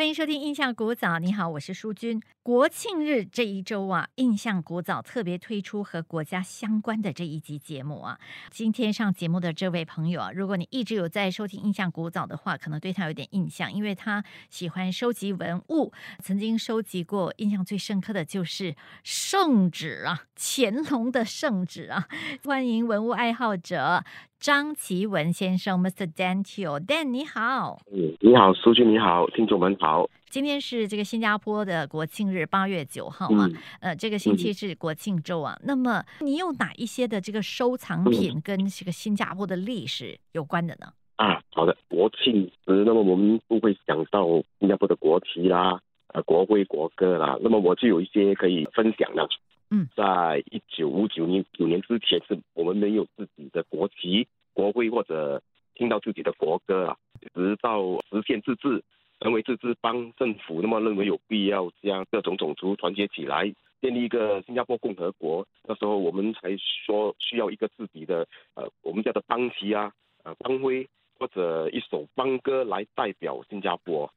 欢迎收听《印象古早》。你好，我是淑君。国庆日这一周啊，《印象古早》特别推出和国家相关的这一集节目啊。今天上节目的这位朋友啊，如果你一直有在收听《印象古早》的话，可能对他有点印象，因为他喜欢收集文物，曾经收集过，印象最深刻的就是圣旨啊，乾隆的圣旨啊。欢迎文物爱好者张奇文先生，Mr. Dan Teo，Dan 你好。嗯，你好，苏君你好，听众们好。今天是这个新加坡的国庆日，八月九号嘛，嗯呃，这个星期是国庆周啊。那么你有哪一些的这个收藏品跟这个新加坡的历史有关的呢？啊，好的，国庆时，那么我们都会想到新加坡的国旗啦，呃，国徽、国歌啦。那么我就有一些可以分享的。嗯，在一九五九年九年之前，是我们没有自己的国旗、国徽或者听到自己的国歌啊，直到实现自治，成为自治邦政府，那么认为有必要将各种种族团结起来，建立一个新加坡共和国。那时候我们才说需要一个自己的呃，我们叫做邦旗啊，呃，邦徽或者一首邦歌来代表新加坡，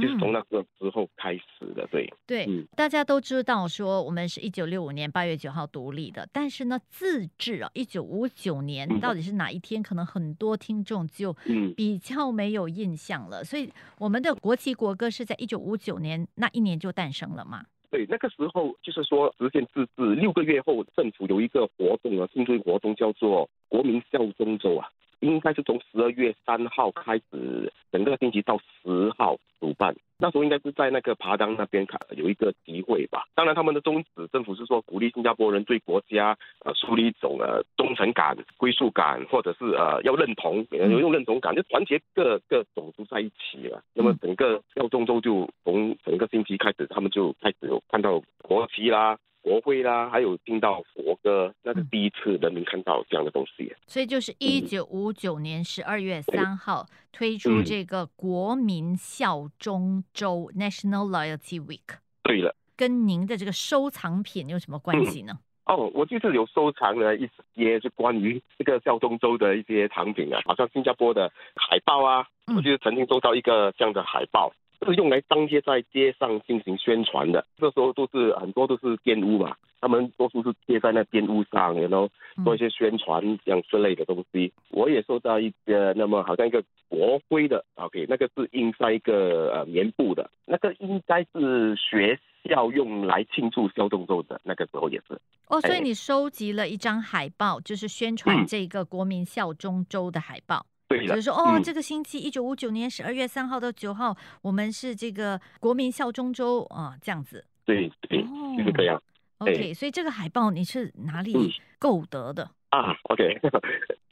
就是从那个之后开始的。对，对，嗯大家都知道说我们是一九六五年八月九号独立的，但是呢，自治啊，一九五九年嗯到底是哪一天？可能很多听众就嗯，比较没有印象了。所以我们的国旗国歌是在一九五九年那一年就诞生了嘛？对，那个时候就是说实现自治六个月后，政府有一个活动啊，庆祝活动叫做国民效忠周啊，应该是从十二月三号开始，整个星期到十号主办。那时候应该是在那个爬当那边看有一个集会吧。当然，他们的宗旨，政府是说鼓励新加坡人对国家呃树立一种呃忠诚感、归属感，或者是呃要认同，有一种认同感，就团结各各种族在一起了。那么整个效忠周就从整个星期开始，他们就开始有看到国旗啦。国徽啦，还有听到国歌，那是第一次人民看到这样的东西。所以就是一九五九年十二月三号推出嗯这个国民效忠周 （National Loyalty Week），对了，跟您的这个收藏品有什么关系呢？哦，我就是有收藏了一些就关于这个孝忠州的一些藏品啊，好像新加坡的海报啊，嗯我就是曾经收到一个这样的海报，是用来张贴在街上进行宣传的。这时候都是很多都是店屋嘛，他们多数是贴在那店屋上，然后做一些宣传这样之类的东西。我也收到一个，那么好像一个国徽的，OK，那个是印在一个呃棉布的，那个应该是学校用来庆祝孝忠周的，那个时候也是。哦，所以哎你收集了一张海报，就是宣传嗯这个国民效忠周的海报。就是，说，哦，嗯这个星期一九五九年十二月三号到九号，我们是这个国民效忠周啊，这样子。对对，哦就是这样 OK，所以这个海报你是哪里嗯购得的？啊。OK，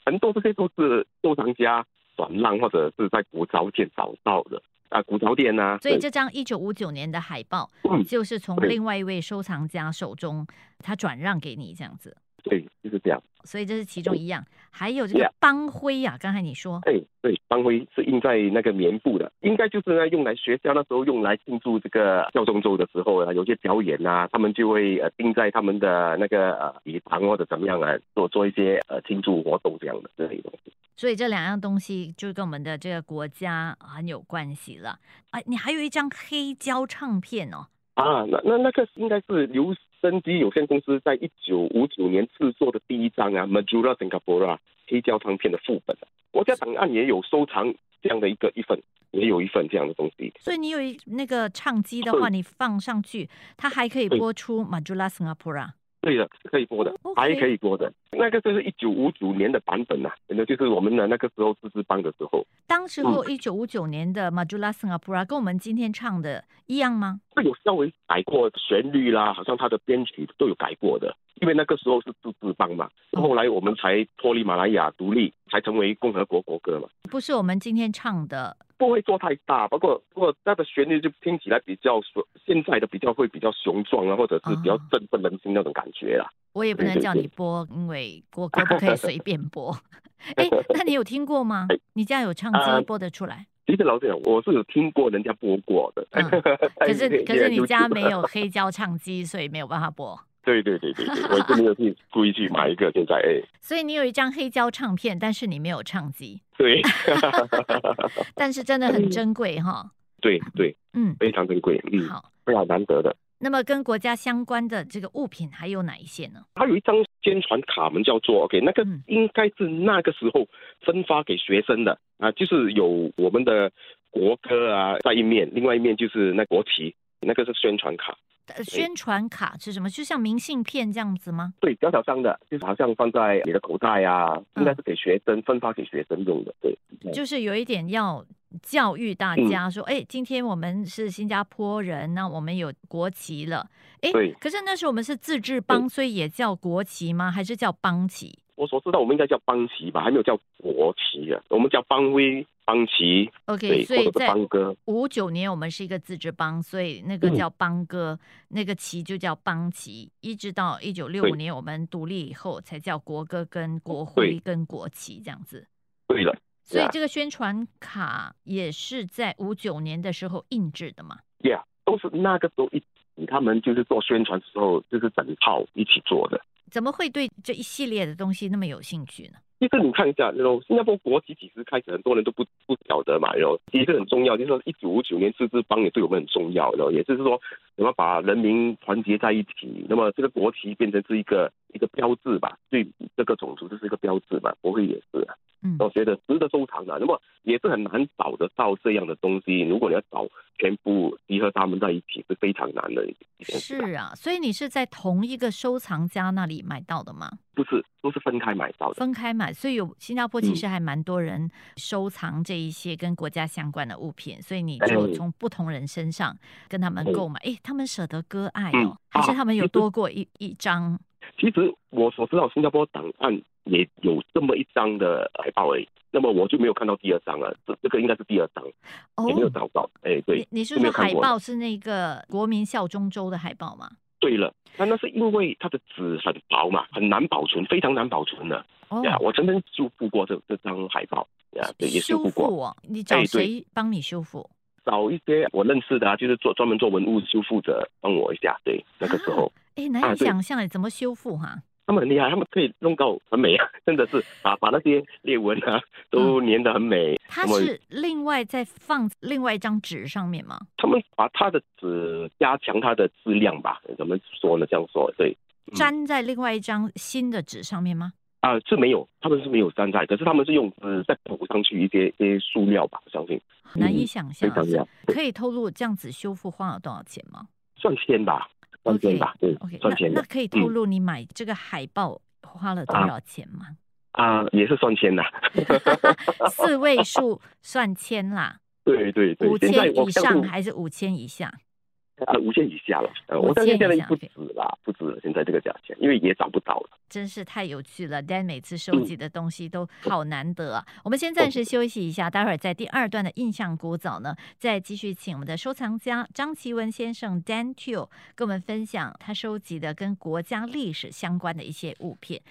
很多这些都是收藏家转让或者是在古着店找到的啊，古着店呐、对所以这张一九五九年的海报，嗯就是从另外一位收藏家手中他转让给你这样子。对，就是这样。所以这是其中一样，还有这个邦徽啊，刚才你说，哎，对，邦徽是印在那个棉布的，应该就是呢用来学校那时候用来庆祝这个孝忠周的时候啊，有些表演啊，他们就会呃钉在他们的那个呃礼堂或者怎么样啊，做做一些呃庆祝活动这样的这类的东西。所以这两样东西就跟我们的这个国家很有关系了。啊，你还有一张黑胶唱片哦，啊，那那那个应该是留声机有限公司在一九五九年制作的第一张啊 Majura Singapore 黑胶唱片的副本啊。国家档案也有收藏这样的一个一份，也有一份这样的东西。所以你有一那个唱机的话，你放上去，它还可以播出 Majura Singapura。对的，是可以播的还可以播的。那个就是一九五九年的版本呐、啊，那就是我们的那个时候自治邦的时候，当时候一九五九年的 Majula Singapura 跟我们今天唱的一样吗？会有稍微改过旋律啦，好像它的编曲都有改过的。因为那个时候是自治邦嘛，嗯后来我们才脱离马来亚独立，才成为共和国国歌嘛。不是我们今天唱的不会做太大，不过不过它的旋律就听起来比较雄，现在的比较会比较雄壮啊，或者是比较哦振奋人心那种感觉啦。我也不能叫你播，因为国歌不可以随便播。哎，那你有听过吗哎？你家有唱啊机播得出来？其实老实讲，我是有听过人家播过的，嗯可是 可是你家没有黑胶唱机，所以没有办法播。对对对对对，我真的有去 故意去买一个，现在哎，所以你有一张黑胶唱片，但是你没有唱机，对，但是真的很珍贵哈。对对，嗯，非常珍贵，嗯，好。非常难得的。那么跟国家相关的这个物品还有哪一些呢？还有一张宣传卡，我们叫做 OK，那个嗯应该是那个时候分发给学生的啊，就是有我们的国歌啊在一面，另外一面就是那国旗，那个是宣传卡。呃宣传卡是什么？就像明信片这样子吗？对，小小张的，就是好像放在你的口袋啊，应该是给学生分发给学生用的。对，嗯就是有一点要教育大家说，哎、今天我们是新加坡人，那我们有国旗了，哎对，可是那时候我们是自治邦，所以也叫国旗吗？还是叫邦旗？我所知道，我们应该叫邦旗吧，还没有叫国旗啊，我们叫邦威、邦旗，OK，所以在。五九年我们是一个自治邦，所以那个嗯叫邦歌，那个旗就叫邦旗，一直到一九六五年我们独立以后才叫国歌跟国徽跟国旗这样子。对了，所以这个宣传卡也是在五九年的时候印制的嘛？，Yeah，都是那个时候一起，他们就是做宣传的时候，就是整套一起做的。怎么会对这一系列的东西那么有兴趣呢？其实你看一下，那种新加坡国旗其实开始很多人都不不晓得嘛，然后其实很重要，就是说一九五九年自治邦也对我们很重要，然后也就是说怎么把人民团结在一起，那么这个国旗变成是一个一个标志吧，对这个种族就是一个标志吧，不会也是啊，嗯，我觉得值得收藏的。那么也是很难找得到这样的东西，如果你要找全部集合他们在一起是非常难的一件事吧。是啊，所以你是在同一个收藏家那里买到的吗？不是都是分开买到的。分开买，所以有新加坡其嗯实还蛮多人收藏这一些跟国家相关的物品，所以你哎就从不同人身上跟他们嗯购买，诶，他们舍得割爱嗯哦，还是啊他们有多过一一张？其实我所知道，新加坡档案也有这么一张的海报而已。那么我就没有看到第二张了，这这个应该是第二张，哦也没有找到。哎，对你，你是说海报是那个国民效忠州的海报吗？对了，那那是因为它的纸很薄嘛，很难保存，非常难保存的。哦，呀，我曾经修复过这这张海报，呀，对，也修修复过。你找谁帮你修复？找一些我认识的啊，就是做专门做文物修复者帮我一下。对，那个时候、哎，难以想象哎，怎么修复哈？他们很厉害，他们可以弄到很美啊，真的是啊，把那些裂纹啊都粘得很美。它是另外再放另外一张纸上面吗？他们把它的纸加强它的质量吧，怎么说呢？这样说对嗯粘在另外一张新的纸上面吗？啊、是没有，他们是没有粘在，可是他们是用纸再补上去一些一些塑料吧，我相信难以嗯想象可以透露这样子修复花了多少钱吗上千吧，算千吧，对？OK，算千的那那可以透露你买这个海报花了多少钱吗？啊、也是算千的，四位数算千啦，对对对，五千以上还是五千以下？啊五千以下了，呃，5000我相信现在不止啦，不止了，现在这个价钱，因为也找不到了。真是太有趣了，Dan 每次收嗯集的东西都好难得啊！我们先暂时休息一下，待会儿在第二段的印象古早呢，再继续请我们的收藏家张奇文先生 Dan Teo 跟我们分享他收集的跟国家历史相关的一些物品。